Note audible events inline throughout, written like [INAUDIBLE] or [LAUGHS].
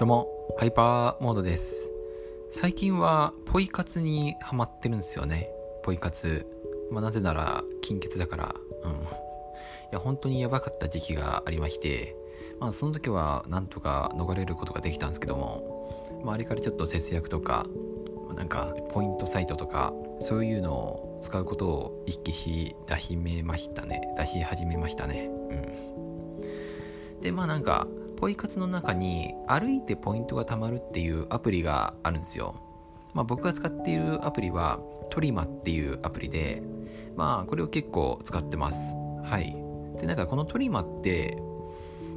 どうも、ハイパーモードです。最近はポイ活にハマってるんですよね。ポイ活。まあ、なぜなら金欠だから。うん。いや、本当にやばかった時期がありまして、まあ、その時はなんとか逃れることができたんですけども、まあ、あれからちょっと節約とか、なんかポイントサイトとか、そういうのを使うことを意識し出しめましたね。出し始めましたね。うん。で、まあなんか、ポイ活の中に歩いてポイントが貯まるっていうアプリがあるんですよ。まあ、僕が使っているアプリはトリマっていうアプリで、まあ、これを結構使ってます。はい。で、なんかこのトリマって、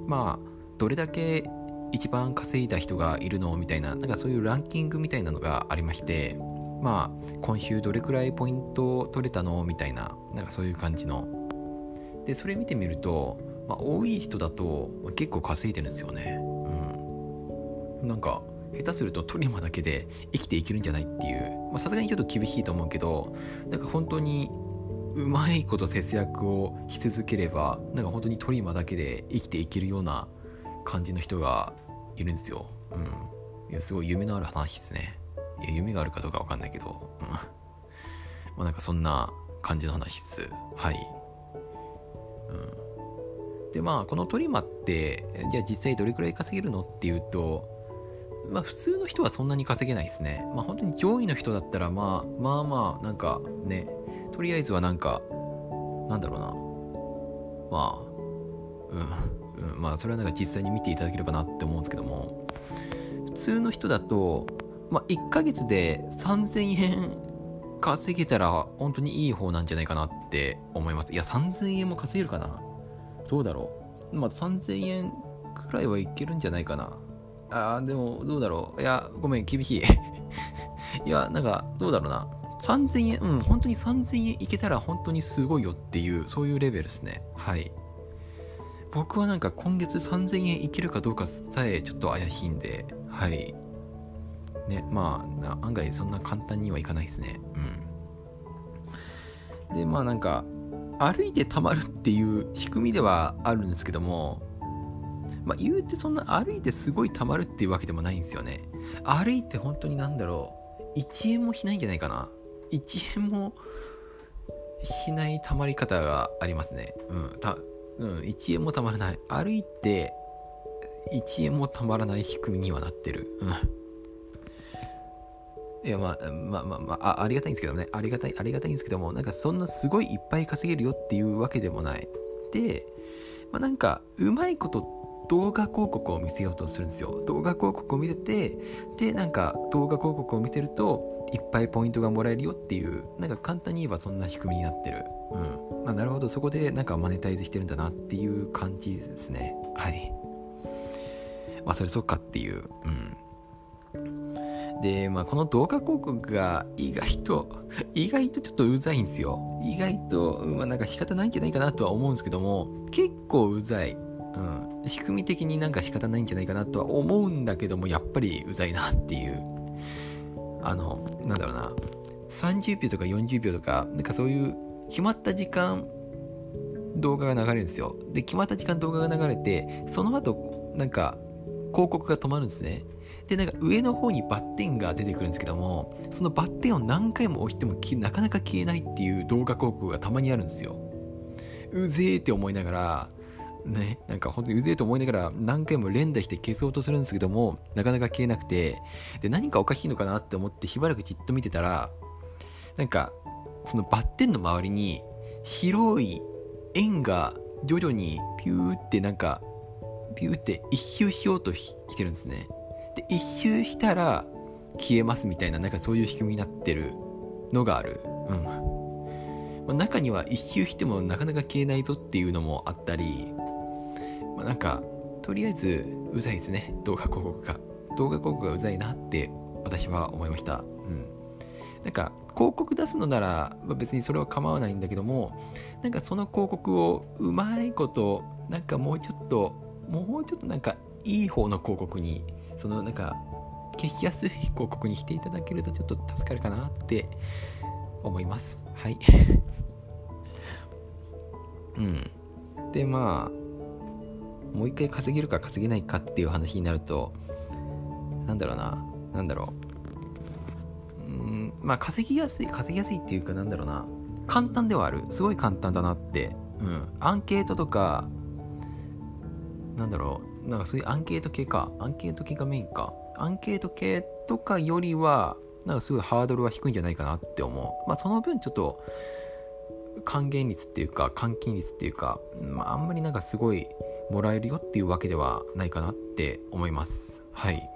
まあ、どれだけ一番稼いだ人がいるのみたいな、なんかそういうランキングみたいなのがありまして、まあ、今週どれくらいポイント取れたのみたいな、なんかそういう感じの。で、それ見てみると、まあ、多い人だと結構稼いでるんですよね。うん。なんか、下手するとトリマだけで生きていけるんじゃないっていう、さすがにちょっと厳しいと思うけど、なんか本当にうまいこと節約をし続ければ、なんか本当にトリマだけで生きていけるような感じの人がいるんですよ。うん。いや、すごい夢のある話ですね。いや、夢があるかどうかわかんないけど、うん。まあなんかそんな感じの話っす。はい。うん。でまあこのトリマってじゃあ実際どれくらい稼げるのっていうとまあ普通の人はそんなに稼げないですね。まあ本当に上位の人だったらまあまあまあなんかねとりあえずはなんかなんだろうな。まあうん、うん、まあそれはなんか実際に見ていただければなって思うんですけども。普通の人だとまあ1ヶ月で3000円稼げたら本当にいい方なんじゃないかなって思います。いや3000円も稼げるかな。どうだろうまあ、3000円くらいはいけるんじゃないかな。あー、でも、どうだろう。いや、ごめん、厳しい。[LAUGHS] いや、なんか、どうだろうな。3000円、うん、本当に3000円いけたら本当にすごいよっていう、そういうレベルですね。はい。僕はなんか今月3000円いけるかどうかさえちょっと怪しいんで、はい。ね、まあ、案外そんな簡単にはいかないですね。うん。で、まあなんか、歩いてたまるっていう仕組みではあるんですけども、まあ、言うてそんな歩いてすごいたまるっていうわけでもないんですよね。歩いて本当になんだろう、1円もしないんじゃないかな。1円もしないたまり方がありますね。うん、た、うん、1円もたまらない。歩いて1円もたまらない仕組みにはなってる。うんいや、まあ、まあまあまあ、ありがたいんですけどね。ありがたい、ありがたいんですけども、なんかそんなすごいいっぱい稼げるよっていうわけでもない。で、まあ、なんか、うまいこと動画広告を見せようとするんですよ。動画広告を見せて、で、なんか動画広告を見せると、いっぱいポイントがもらえるよっていう、なんか簡単に言えばそんな仕組みになってる。うん。まあ、なるほど、そこでなんかマネタイズしてるんだなっていう感じですね。はい。まあ、それそっかっていう。うん。で、まあ、この動画広告が意外と、[LAUGHS] 意外とちょっとうざいんですよ。意外と、まあ、なんか仕方ないんじゃないかなとは思うんですけども、結構うざい。うん。仕組み的になんか仕方ないんじゃないかなとは思うんだけども、やっぱりうざいなっていう。あの、なんだろうな。30秒とか40秒とか、なんかそういう決まった時間、動画が流れるんですよ。で、決まった時間動画が流れて、その後、なんか、広告が止まるんですね。で、なんか上の方にバッテンが出てくるんですけども、そのバッテンを何回も押してもなかなか消えないっていう動画広告がたまにあるんですよ。うぜーって思いながら、ね、なんか本当にうぜえと思いながら何回も連打して消そうとするんですけども、なかなか消えなくて、で、何かおかしいのかなって思ってしばらくじっと見てたら、なんか、そのバッテンの周りに広い円が徐々にピューってなんか、ピューって一周しようとしてるんですね。で一周したら消えますみたいななんかそういう仕組みになってるのがある。うん、まあ、中には一周してもなかなか消えないぞっていうのもあったり、まあ、なんかとりあえずうざいですね。動画広告が。動画広告がうざいなって私は思いました。うん。なんか広告出すのなら、まあ、別にそれは構わないんだけどもなんかその広告をうまいことなんかもうちょっともうちょっとなんかいい方の広告にそのなんか消しやすい広告にしていただけるとちょっと助かるかなって思います。はい。うん。でまあもう一回稼げるか稼げないかっていう話になるとなんだろうな。なんだろう。うんまあ稼ぎやすい稼ぎやすいっていうかなんだろうな。簡単ではある。すごい簡単だなって。うん。アンケートとかなんだろうなんかそういうアンケート系か。アンケート系がメインか。アンケート系とかよりはなんかすごいハードルは低いんじゃないかなって思う。まあその分ちょっと還元率っていうか換金率っていうか、まあ、あんまりなんかすごいもらえるよっていうわけではないかなって思います。はい。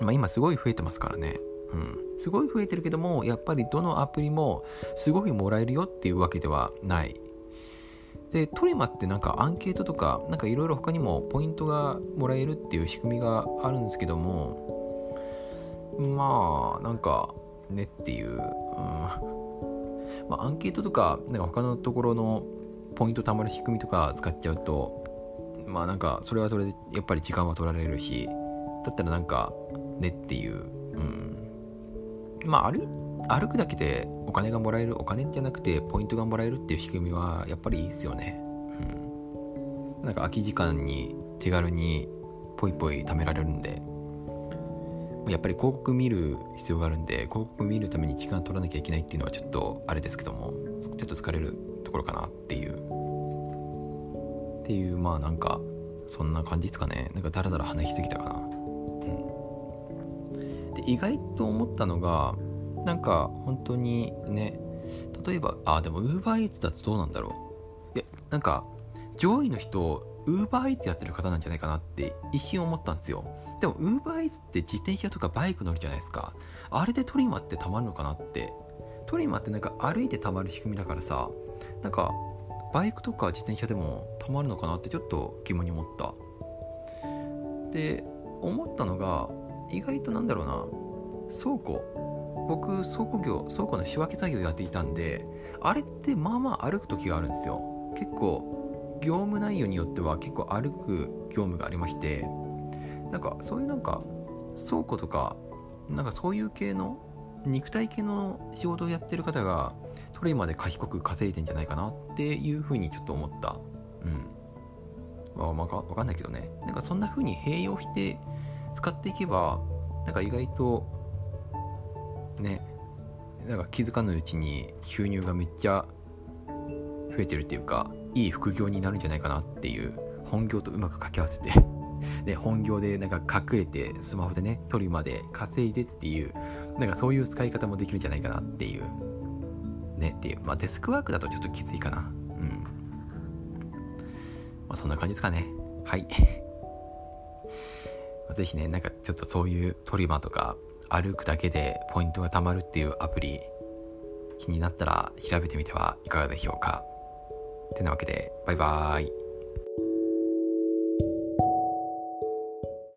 まあ今すごい増えてますからね。うん、すごい増えてるけどもやっぱりどのアプリもすごいもらえるよっていうわけではない。でトリマってなんかアンケートとかなんかいろいろ他にもポイントがもらえるっていう仕組みがあるんですけどもまあなんかねっていう、うん。まあ、アンケートとかなんか他のところのポイント貯まる仕組みとか使っちゃうとまあなんかそれはそれでやっぱり時間は取られるしだったらなんかねっていう、うん、まあ歩歩くだけでお金がもらえるお金じゃなくてポイントがもらえるっていう仕組みはやっぱりいいですよね。うん。なんか空き時間に手軽にポイポイ貯められるんで。やっぱり広告見る必要があるんで広告見るために時間取らなきゃいけないっていうのはちょっとあれですけどもちょっと疲れるところかなっていう。っていうまあなんかそんな感じですかね。なんかダラダラ話しすぎたかな。うん。で意外と思ったのがなんか本当にね例えばあでも UberEats だとどうなんだろう。いやなんか上位の人 UberEats やってる方なんじゃないかなって一瞬思ったんですよ。でも UberEats って自転車とかバイク乗るじゃないですか。あれでトリマってたまるのかなって。トリマってなんか歩いてたまる仕組みだからさなんかバイクとか自転車でもたまるのかなってちょっと疑問に思った。で思ったのが意外となんだろうな倉庫。僕倉庫業倉庫の仕分け作業やっていたんであれってまあまあ歩く時があるんですよ。結構業務内容によっては結構歩く業務がありましてなんかそういうなんか倉庫とかなんかそういう系の肉体系の仕事をやってる方がそれまで賢く稼いでんじゃないかなっていうふうにちょっと思った。うん。まあ、わかんないけどね。なんかそんな風に併用して使っていけばなんか意外とねなんか気づかぬうちに収入がめっちゃ増えてるっていうかいい副業になるんじゃないかなっていう本業とうまく掛け合わせてで [LAUGHS] 本業でなんか隠れてスマホでね取るまで稼いでっていうなんかそういう使い方もできるんじゃないかなっていうねっていうまあデスクワークだとちょっときついかな。うん。まあそんな感じですかね。はい。[LAUGHS] ぜひねなんかちょっとそういうトリマーとか歩くだけでポイントが貯まるっていうアプリ気になったら調べてみてはいかがでしょうか。てなわけでバイバーイ。